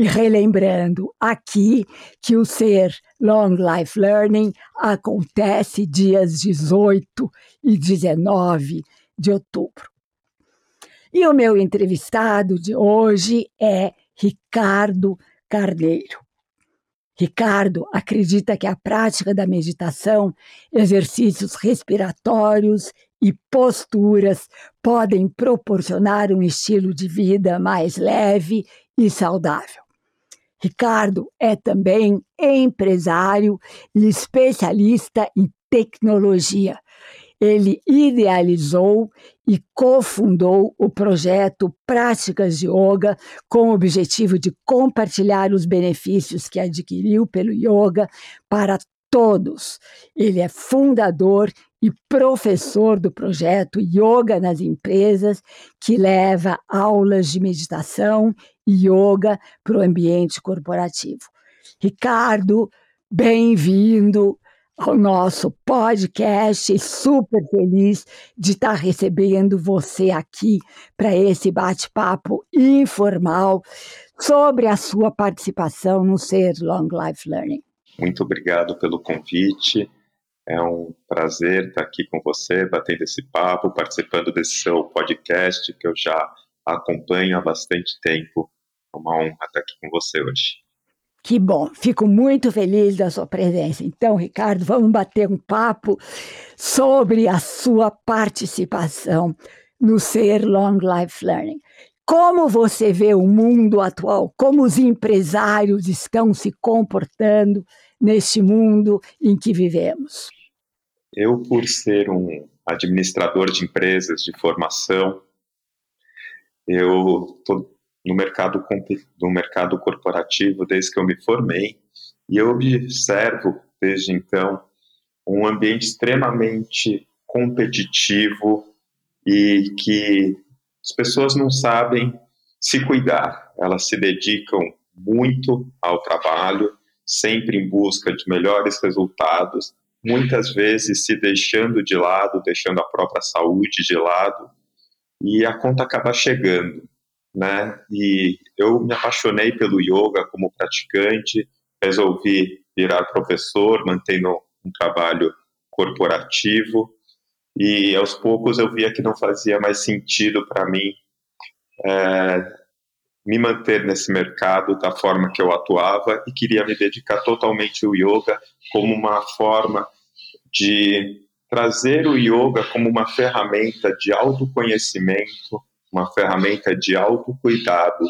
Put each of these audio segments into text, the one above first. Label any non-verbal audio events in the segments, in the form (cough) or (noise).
E relembrando aqui que o Ser Long Life Learning acontece dias 18 e 19 de outubro. E o meu entrevistado de hoje é Ricardo Carneiro. Ricardo acredita que a prática da meditação, exercícios respiratórios e posturas podem proporcionar um estilo de vida mais leve e saudável. Ricardo é também empresário e especialista em tecnologia ele idealizou e cofundou o projeto Práticas de Yoga com o objetivo de compartilhar os benefícios que adquiriu pelo yoga para todos. Ele é fundador e professor do projeto Yoga nas Empresas, que leva aulas de meditação e yoga para o ambiente corporativo. Ricardo, bem-vindo ao nosso podcast. Super feliz de estar recebendo você aqui para esse bate-papo informal sobre a sua participação no Ser Long Life Learning. Muito obrigado pelo convite. É um prazer estar aqui com você, batendo esse papo, participando desse seu podcast que eu já acompanho há bastante tempo. É uma honra estar aqui com você hoje. Que bom, fico muito feliz da sua presença. Então, Ricardo, vamos bater um papo sobre a sua participação no Ser Long Life Learning. Como você vê o mundo atual? Como os empresários estão se comportando neste mundo em que vivemos? Eu, por ser um administrador de empresas de formação, eu estou no mercado, no mercado corporativo desde que eu me formei e eu observo desde então um ambiente extremamente competitivo e que as pessoas não sabem se cuidar, elas se dedicam muito ao trabalho, sempre em busca de melhores resultados, muitas vezes se deixando de lado, deixando a própria saúde de lado, e a conta acaba chegando né? E eu me apaixonei pelo yoga como praticante, resolvi virar professor, mantendo um trabalho corporativo e aos poucos eu via que não fazia mais sentido para mim é, me manter nesse mercado da forma que eu atuava e queria me dedicar totalmente ao yoga como uma forma de trazer o yoga como uma ferramenta de autoconhecimento uma ferramenta de autocuidado.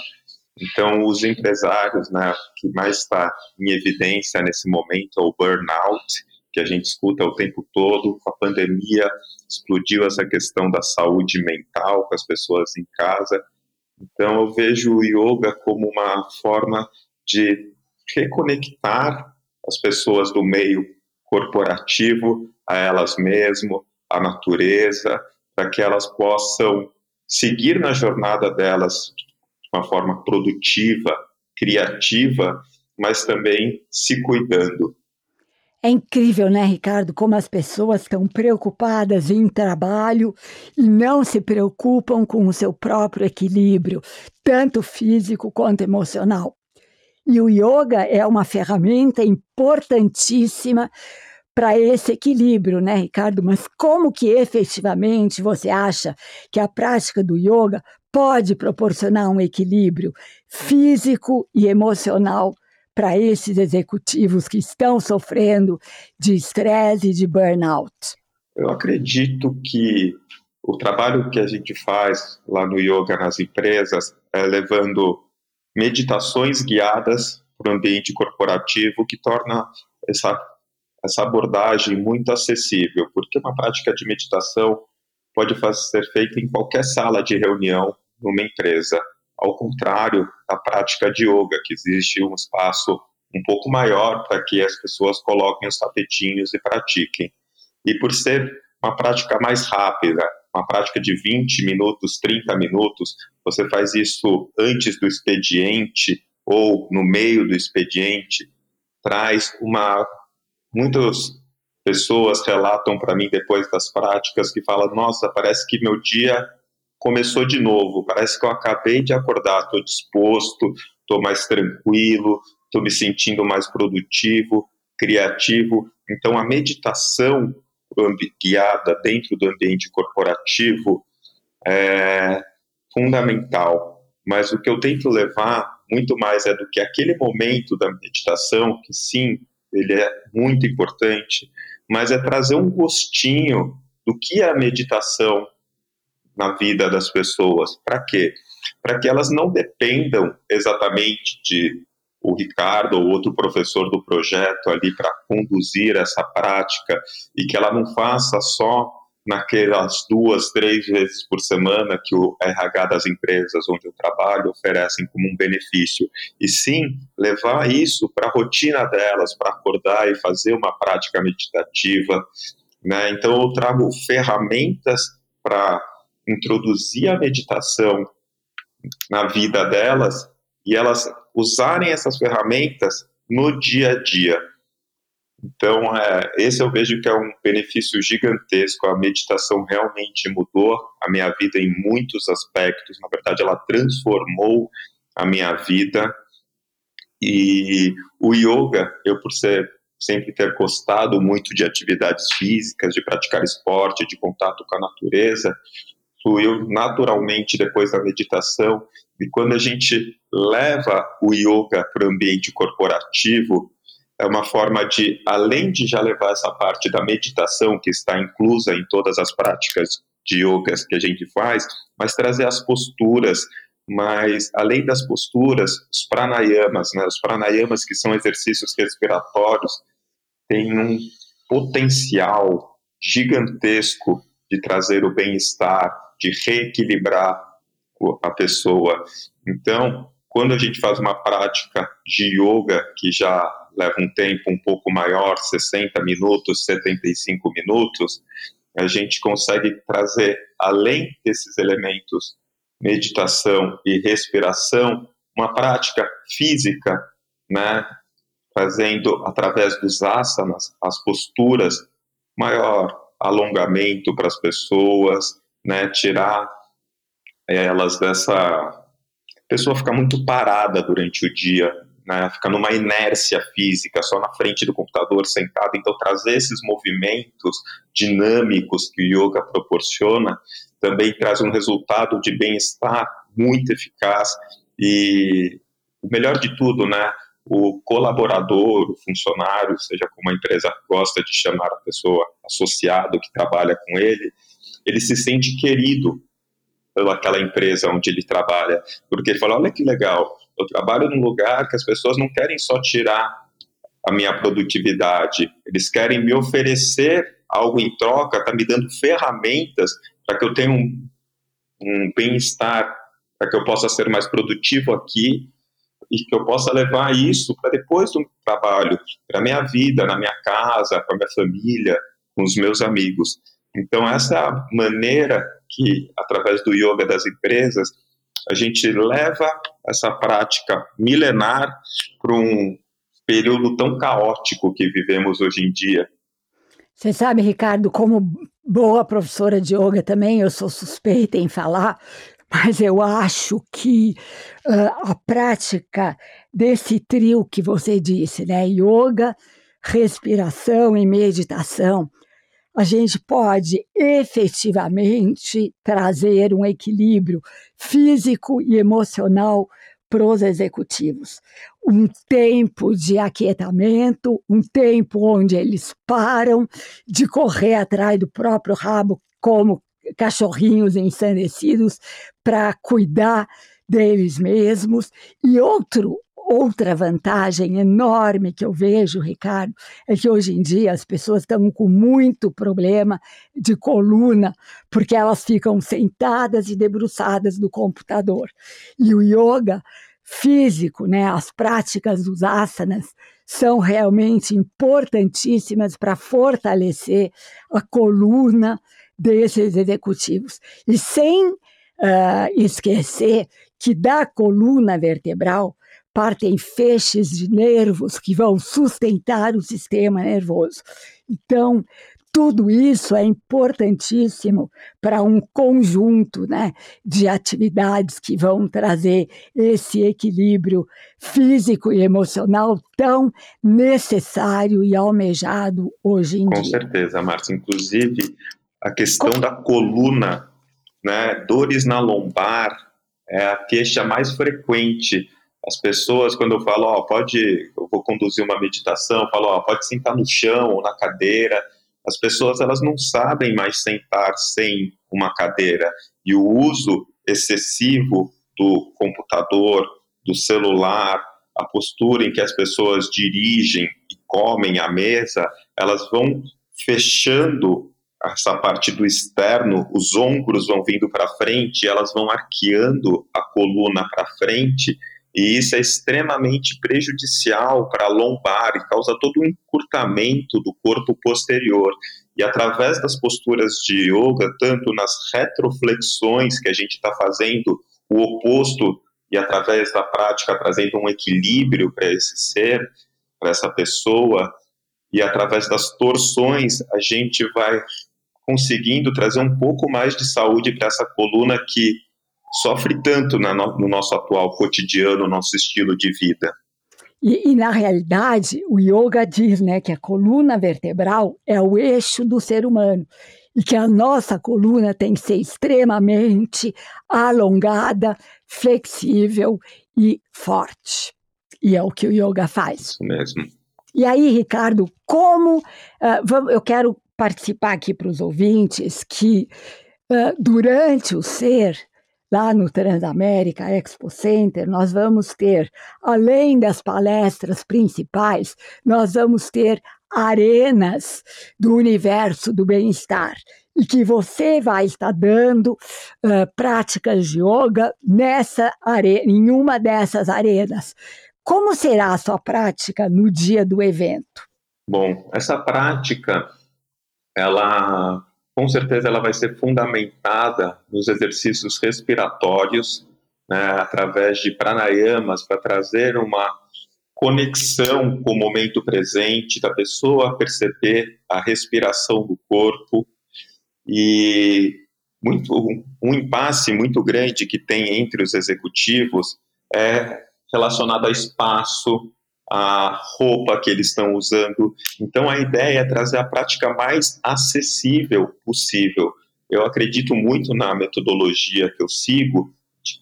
Então, os empresários, né, que mais está em evidência nesse momento é o burnout, que a gente escuta o tempo todo. Com a pandemia, explodiu essa questão da saúde mental com as pessoas em casa. Então, eu vejo o yoga como uma forma de reconectar as pessoas do meio corporativo a elas mesmas, à natureza, para que elas possam seguir na jornada delas de uma forma produtiva, criativa, mas também se cuidando. É incrível, né, Ricardo, como as pessoas estão preocupadas em trabalho e não se preocupam com o seu próprio equilíbrio, tanto físico quanto emocional. E o yoga é uma ferramenta importantíssima para esse equilíbrio, né, Ricardo? Mas como que efetivamente você acha que a prática do yoga pode proporcionar um equilíbrio físico e emocional para esses executivos que estão sofrendo de estresse e de burnout? Eu acredito que o trabalho que a gente faz lá no yoga nas empresas é levando meditações guiadas para o ambiente corporativo que torna essa, essa abordagem muito acessível, porque uma prática de meditação pode ser feita em qualquer sala de reunião numa empresa. Ao contrário da prática de yoga, que existe um espaço um pouco maior para que as pessoas coloquem os tapetinhos e pratiquem. E por ser uma prática mais rápida, uma prática de 20 minutos, 30 minutos, você faz isso antes do expediente ou no meio do expediente, traz uma. Muitas pessoas relatam para mim depois das práticas que falam: nossa, parece que meu dia começou de novo, parece que eu acabei de acordar, estou disposto, estou mais tranquilo, estou me sentindo mais produtivo, criativo. Então, a meditação guiada dentro do ambiente corporativo é fundamental. Mas o que eu tento levar muito mais é do que aquele momento da meditação, que sim, ele é muito importante, mas é trazer um gostinho do que é a meditação na vida das pessoas. Para quê? Para que elas não dependam exatamente de o Ricardo ou outro professor do projeto ali para conduzir essa prática e que ela não faça só naquelas duas, três vezes por semana que o RH das empresas onde eu trabalho oferecem como um benefício, e sim levar isso para a rotina delas, para acordar e fazer uma prática meditativa. Né? Então, eu trago ferramentas para introduzir a meditação na vida delas e elas usarem essas ferramentas no dia a dia. Então, é, esse eu vejo que é um benefício gigantesco. A meditação realmente mudou a minha vida em muitos aspectos. Na verdade, ela transformou a minha vida. E o yoga, eu por ser sempre ter gostado muito de atividades físicas, de praticar esporte, de contato com a natureza, fluiu naturalmente depois da meditação. E quando a gente leva o yoga para o ambiente corporativo, é uma forma de, além de já levar essa parte da meditação, que está inclusa em todas as práticas de yogas que a gente faz, mas trazer as posturas, mas além das posturas, os pranayamas, né? os pranayamas que são exercícios respiratórios, têm um potencial gigantesco de trazer o bem-estar, de reequilibrar a pessoa. Então, quando a gente faz uma prática de yoga que já leva um tempo um pouco maior, 60 minutos, 75 minutos, a gente consegue trazer, além desses elementos, meditação e respiração, uma prática física, né, fazendo através dos asanas, as posturas, maior alongamento para as pessoas, né, tirar elas dessa pessoa fica muito parada durante o dia, né, fica numa inércia física, só na frente do computador, sentado. Então, trazer esses movimentos dinâmicos que o yoga proporciona também traz um resultado de bem-estar muito eficaz e o melhor de tudo, né? O colaborador, o funcionário, seja como a empresa gosta de chamar a pessoa associado que trabalha com ele, ele se sente querido pelaquela empresa onde ele trabalha, porque ele fala, olha que legal, eu trabalho num lugar que as pessoas não querem só tirar a minha produtividade, eles querem me oferecer algo em troca, está me dando ferramentas para que eu tenha um, um bem-estar, para que eu possa ser mais produtivo aqui e que eu possa levar isso para depois do trabalho, para minha vida, na minha casa, para minha família, com os meus amigos. Então essa maneira que através do yoga das empresas a gente leva essa prática milenar para um período tão caótico que vivemos hoje em dia. Você sabe, Ricardo, como boa professora de yoga também, eu sou suspeita em falar, mas eu acho que uh, a prática desse trio que você disse, né, yoga, respiração e meditação, a gente pode efetivamente trazer um equilíbrio físico e emocional para os executivos. Um tempo de aquietamento, um tempo onde eles param de correr atrás do próprio rabo como cachorrinhos ensandecidos para cuidar deles mesmos e outro outra vantagem enorme que eu vejo, Ricardo, é que hoje em dia as pessoas estão com muito problema de coluna, porque elas ficam sentadas e debruçadas no computador. E o yoga físico, né, as práticas dos asanas, são realmente importantíssimas para fortalecer a coluna desses executivos. E sem uh, esquecer que da coluna vertebral partem feixes de nervos que vão sustentar o sistema nervoso. Então, tudo isso é importantíssimo para um conjunto né, de atividades que vão trazer esse equilíbrio físico e emocional tão necessário e almejado hoje em Com dia. Com certeza, Márcia. Inclusive, a questão Com... da coluna, né, dores na lombar, é a queixa mais frequente as pessoas, quando eu falo, ó, pode, eu vou conduzir uma meditação, falo, ó, pode sentar no chão ou na cadeira. As pessoas, elas não sabem mais sentar sem uma cadeira. E o uso excessivo do computador, do celular, a postura em que as pessoas dirigem e comem à mesa, elas vão fechando essa parte do externo, os ombros vão vindo para frente, elas vão arqueando a coluna para frente e isso é extremamente prejudicial para a lombar e causa todo um encurtamento do corpo posterior. E através das posturas de yoga, tanto nas retroflexões que a gente está fazendo, o oposto, e através da prática trazendo um equilíbrio para esse ser, para essa pessoa, e através das torções, a gente vai conseguindo trazer um pouco mais de saúde para essa coluna que sofre tanto no, no nosso atual cotidiano, nosso estilo de vida. E, e, na realidade, o yoga diz né, que a coluna vertebral é o eixo do ser humano e que a nossa coluna tem que ser extremamente alongada, flexível e forte. E é o que o yoga faz. Isso mesmo. E aí, Ricardo, como uh, eu quero participar aqui para os ouvintes que uh, durante o ser lá no Transamérica Expo Center, nós vamos ter, além das palestras principais, nós vamos ter arenas do universo do bem-estar e que você vai estar dando uh, práticas de yoga nessa arena, em uma dessas arenas. Como será a sua prática no dia do evento? Bom, essa prática ela com certeza ela vai ser fundamentada nos exercícios respiratórios, né, através de pranayamas, para trazer uma conexão com o momento presente, da pessoa perceber a respiração do corpo. E muito, um impasse muito grande que tem entre os executivos é relacionado a espaço, a roupa que eles estão usando. Então, a ideia é trazer a prática mais acessível possível. Eu acredito muito na metodologia que eu sigo,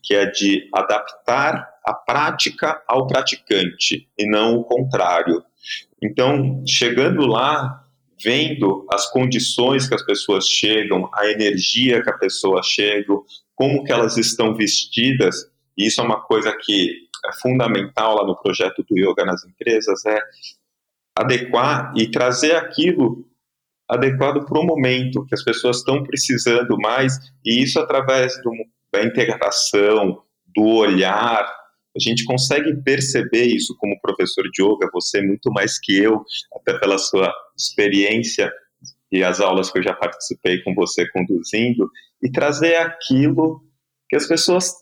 que é de adaptar a prática ao praticante e não o contrário. Então, chegando lá, vendo as condições que as pessoas chegam, a energia que a pessoa chega, como que elas estão vestidas, e isso é uma coisa que fundamental lá no projeto do Yoga nas empresas é adequar e trazer aquilo adequado para o momento que as pessoas estão precisando mais, e isso através do, da integração, do olhar, a gente consegue perceber isso como professor de yoga, você muito mais que eu, até pela sua experiência e as aulas que eu já participei com você conduzindo, e trazer aquilo que as pessoas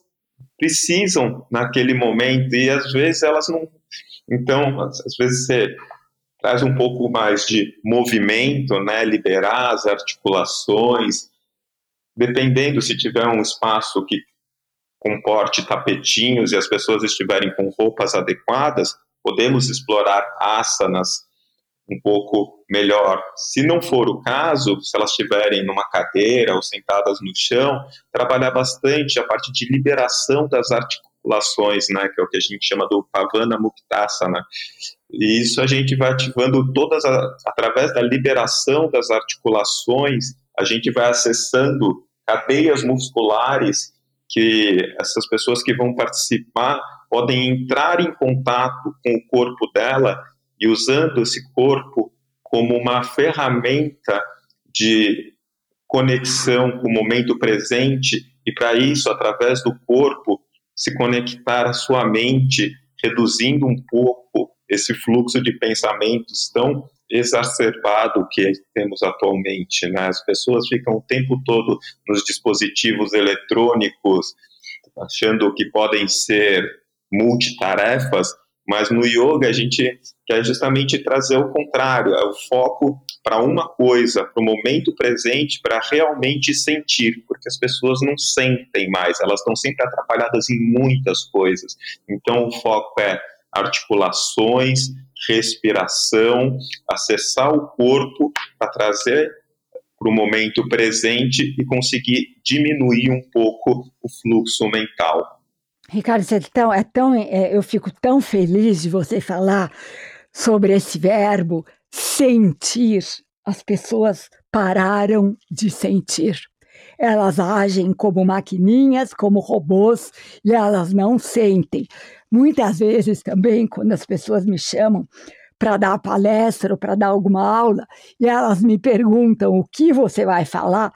precisam naquele momento e às vezes elas não. Então, às vezes você traz um pouco mais de movimento, né, liberar as articulações, dependendo se tiver um espaço que comporte tapetinhos e as pessoas estiverem com roupas adequadas, podemos explorar asanas um pouco melhor. Se não for o caso, se elas estiverem numa cadeira ou sentadas no chão, trabalhar bastante a parte de liberação das articulações, né, que é o que a gente chama do Pavana Muktasana. E isso a gente vai ativando todas, a, através da liberação das articulações, a gente vai acessando cadeias musculares que essas pessoas que vão participar podem entrar em contato com o corpo dela e usando esse corpo como uma ferramenta de conexão com o momento presente e para isso através do corpo se conectar à sua mente, reduzindo um pouco esse fluxo de pensamentos tão exacerbado que temos atualmente. Né? As pessoas ficam o tempo todo nos dispositivos eletrônicos, achando que podem ser multitarefas, mas no yoga a gente quer justamente trazer o contrário, é o foco para uma coisa, para o momento presente, para realmente sentir, porque as pessoas não sentem mais, elas estão sempre atrapalhadas em muitas coisas. Então o foco é articulações, respiração, acessar o corpo para trazer para o momento presente e conseguir diminuir um pouco o fluxo mental. Ricardo, é tão, é tão, é, eu fico tão feliz de você falar sobre esse verbo sentir. As pessoas pararam de sentir. Elas agem como maquininhas, como robôs, e elas não sentem. Muitas vezes também, quando as pessoas me chamam para dar palestra ou para dar alguma aula, e elas me perguntam o que você vai falar,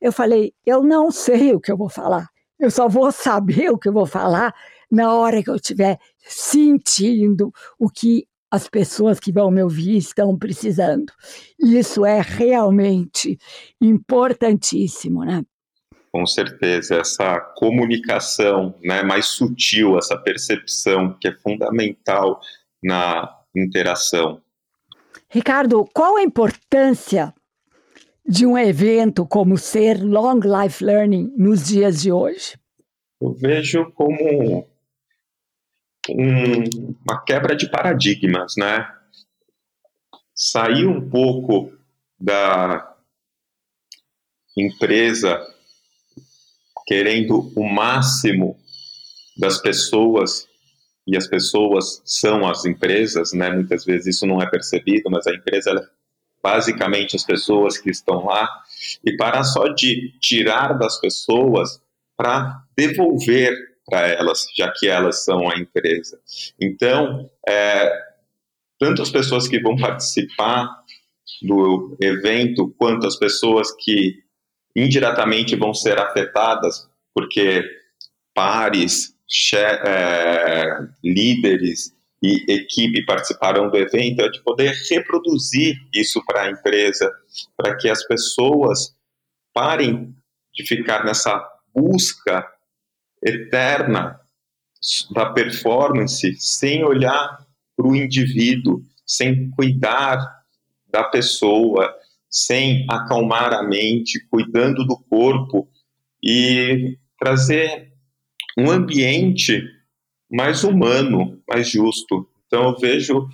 eu falei, eu não sei o que eu vou falar. Eu só vou saber (laughs) o que eu vou falar na hora que eu estiver sentindo o que as pessoas que vão me ouvir estão precisando. Isso é realmente importantíssimo, né? Com certeza, essa comunicação né, mais sutil, essa percepção que é fundamental na interação. Ricardo, qual a importância de um evento como ser Long Life Learning nos dias de hoje? Eu vejo como um, uma quebra de paradigmas, né? Sair um pouco da empresa querendo o máximo das pessoas e as pessoas são as empresas, né? Muitas vezes isso não é percebido, mas a empresa basicamente as pessoas que estão lá, e parar só de tirar das pessoas para devolver para elas, já que elas são a empresa. Então, é, tanto as pessoas que vão (laughs) participar do evento, quanto as pessoas que indiretamente vão ser afetadas, porque pares, é, líderes e equipe participarão do evento é de poder reproduzir isso para a empresa, para que as pessoas parem de ficar nessa busca eterna da performance sem olhar para o indivíduo, sem cuidar da pessoa, sem acalmar a mente, cuidando do corpo e trazer um ambiente mais humano, mais justo. Então eu vejo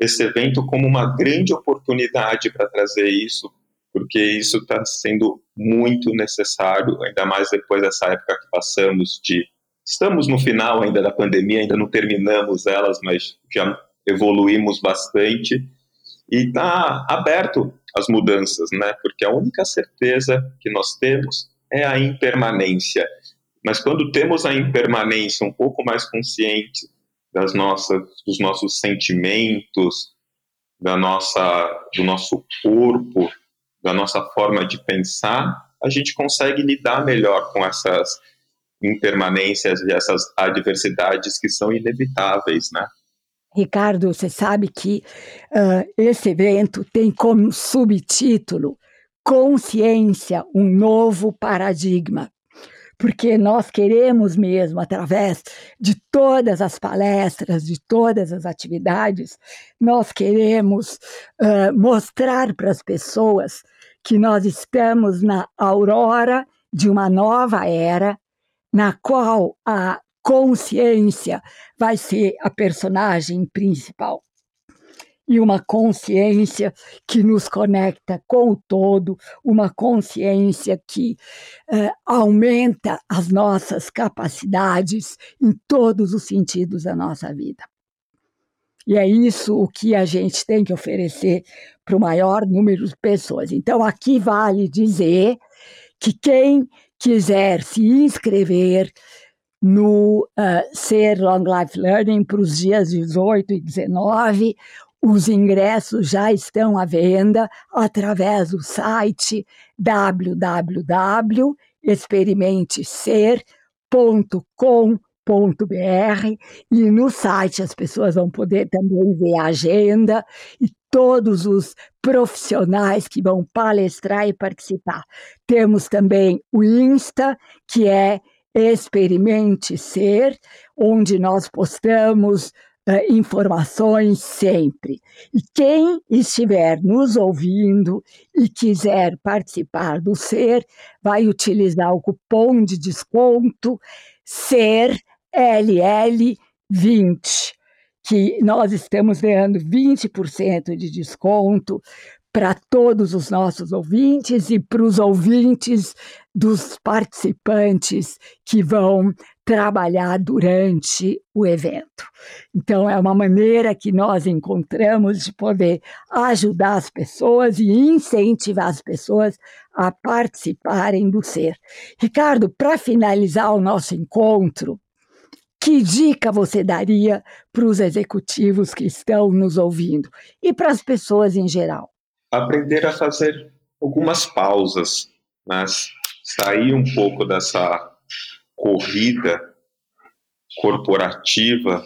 esse evento como uma grande oportunidade para trazer isso, porque isso está sendo muito necessário, ainda mais depois dessa época que passamos de estamos no final ainda da pandemia, ainda não terminamos elas, mas já evoluímos bastante e está aberto às mudanças, né? Porque a única certeza que nós temos é a impermanência. Mas quando temos a impermanência um pouco mais consciente das nossas, dos nossos sentimentos, da nossa, do nosso corpo, da nossa forma de pensar, a gente consegue lidar melhor com essas impermanências e essas adversidades que são inevitáveis, né? Ricardo, você sabe que uh, esse evento tem como subtítulo Consciência, um novo paradigma porque nós queremos mesmo, através de todas as palestras, de todas as atividades, nós queremos uh, mostrar para as pessoas que nós estamos na aurora de uma nova era, na qual a consciência vai ser a personagem principal. E uma consciência que nos conecta com o todo, uma consciência que uh, aumenta as nossas capacidades em todos os sentidos da nossa vida. E é isso o que a gente tem que oferecer para o maior número de pessoas. Então, aqui vale dizer que quem quiser se inscrever no uh, Ser Long Life Learning para os dias 18 e 19, os ingressos já estão à venda através do site www.experimentecer.com.br e no site as pessoas vão poder também ver a agenda e todos os profissionais que vão palestrar e participar. Temos também o Insta, que é Experimente Ser, onde nós postamos uh, informações sempre. E quem estiver nos ouvindo e quiser participar do Ser, vai utilizar o cupom de desconto SER LL20, que nós estamos dando 20% de desconto para todos os nossos ouvintes e para os ouvintes dos participantes que vão trabalhar durante o evento. Então, é uma maneira que nós encontramos de poder ajudar as pessoas e incentivar as pessoas a participarem do ser. Ricardo, para finalizar o nosso encontro, que dica você daria para os executivos que estão nos ouvindo e para as pessoas em geral? Aprender a fazer algumas pausas, mas sair um pouco dessa corrida corporativa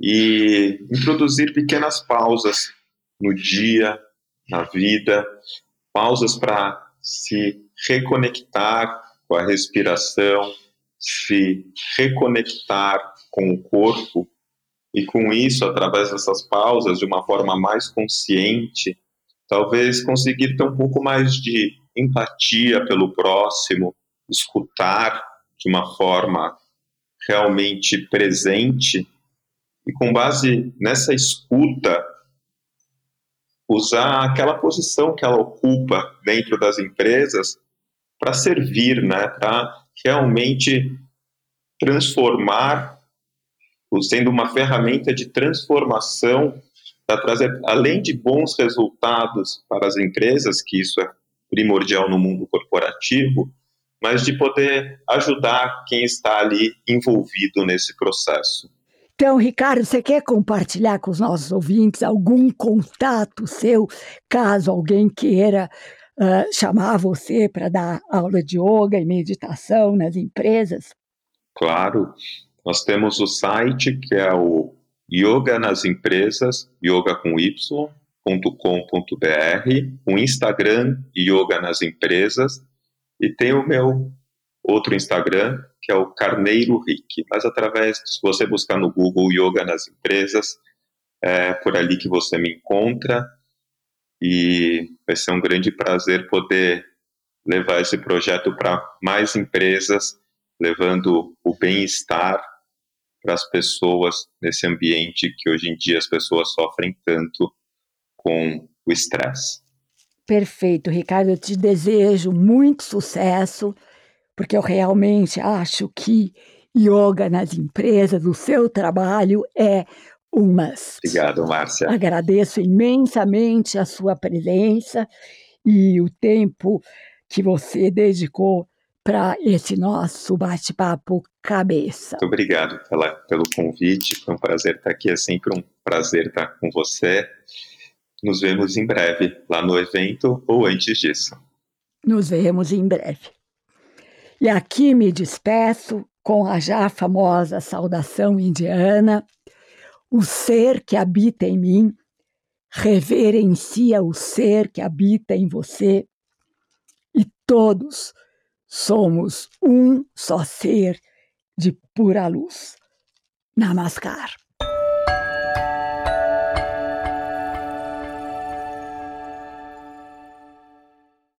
e introduzir pequenas pausas no dia, na vida, pausas para se reconectar com a respiração, se reconectar com o corpo e com isso, através dessas pausas, de uma forma mais consciente, talvez conseguir ter um pouco mais de empatia pelo próximo, escutar de uma forma realmente presente e com base nessa escuta usar aquela posição que ela ocupa dentro das empresas para servir, né, para realmente transformar, sendo uma ferramenta de transformação para trazer, além de bons resultados para as empresas, que isso é primordial no mundo corporativo, mas de poder ajudar quem está ali envolvido nesse processo. Então, Ricardo, você quer compartilhar com os nossos ouvintes algum contato seu, caso alguém queira uh, chamar você para dar aula de yoga e meditação nas empresas? Claro, nós temos o site que é o Yoga nas Empresas, yoga com o Instagram Yoga nas Empresas e tem o meu outro Instagram que é o Carneiro Rick, mas através, se você buscar no Google Yoga nas Empresas, é por ali que você me encontra e vai ser um grande prazer poder levar esse projeto para mais empresas, levando o bem-estar para as pessoas nesse ambiente que hoje em dia as pessoas sofrem tanto com o estresse. Perfeito, Ricardo. Eu te desejo muito sucesso, porque eu realmente acho que yoga nas empresas, o seu trabalho é um must. Obrigado, Márcia. Agradeço imensamente a sua presença e o tempo que você dedicou para esse nosso bate-papo cabeça. Muito obrigado pela, pelo convite, foi um prazer estar aqui, é sempre um prazer estar com você. Nos vemos em breve lá no evento ou antes disso. Nos vemos em breve. E aqui me despeço com a já famosa saudação indiana o ser que habita em mim reverencia o ser que habita em você e todos somos um só ser de pura luz. Namaskar.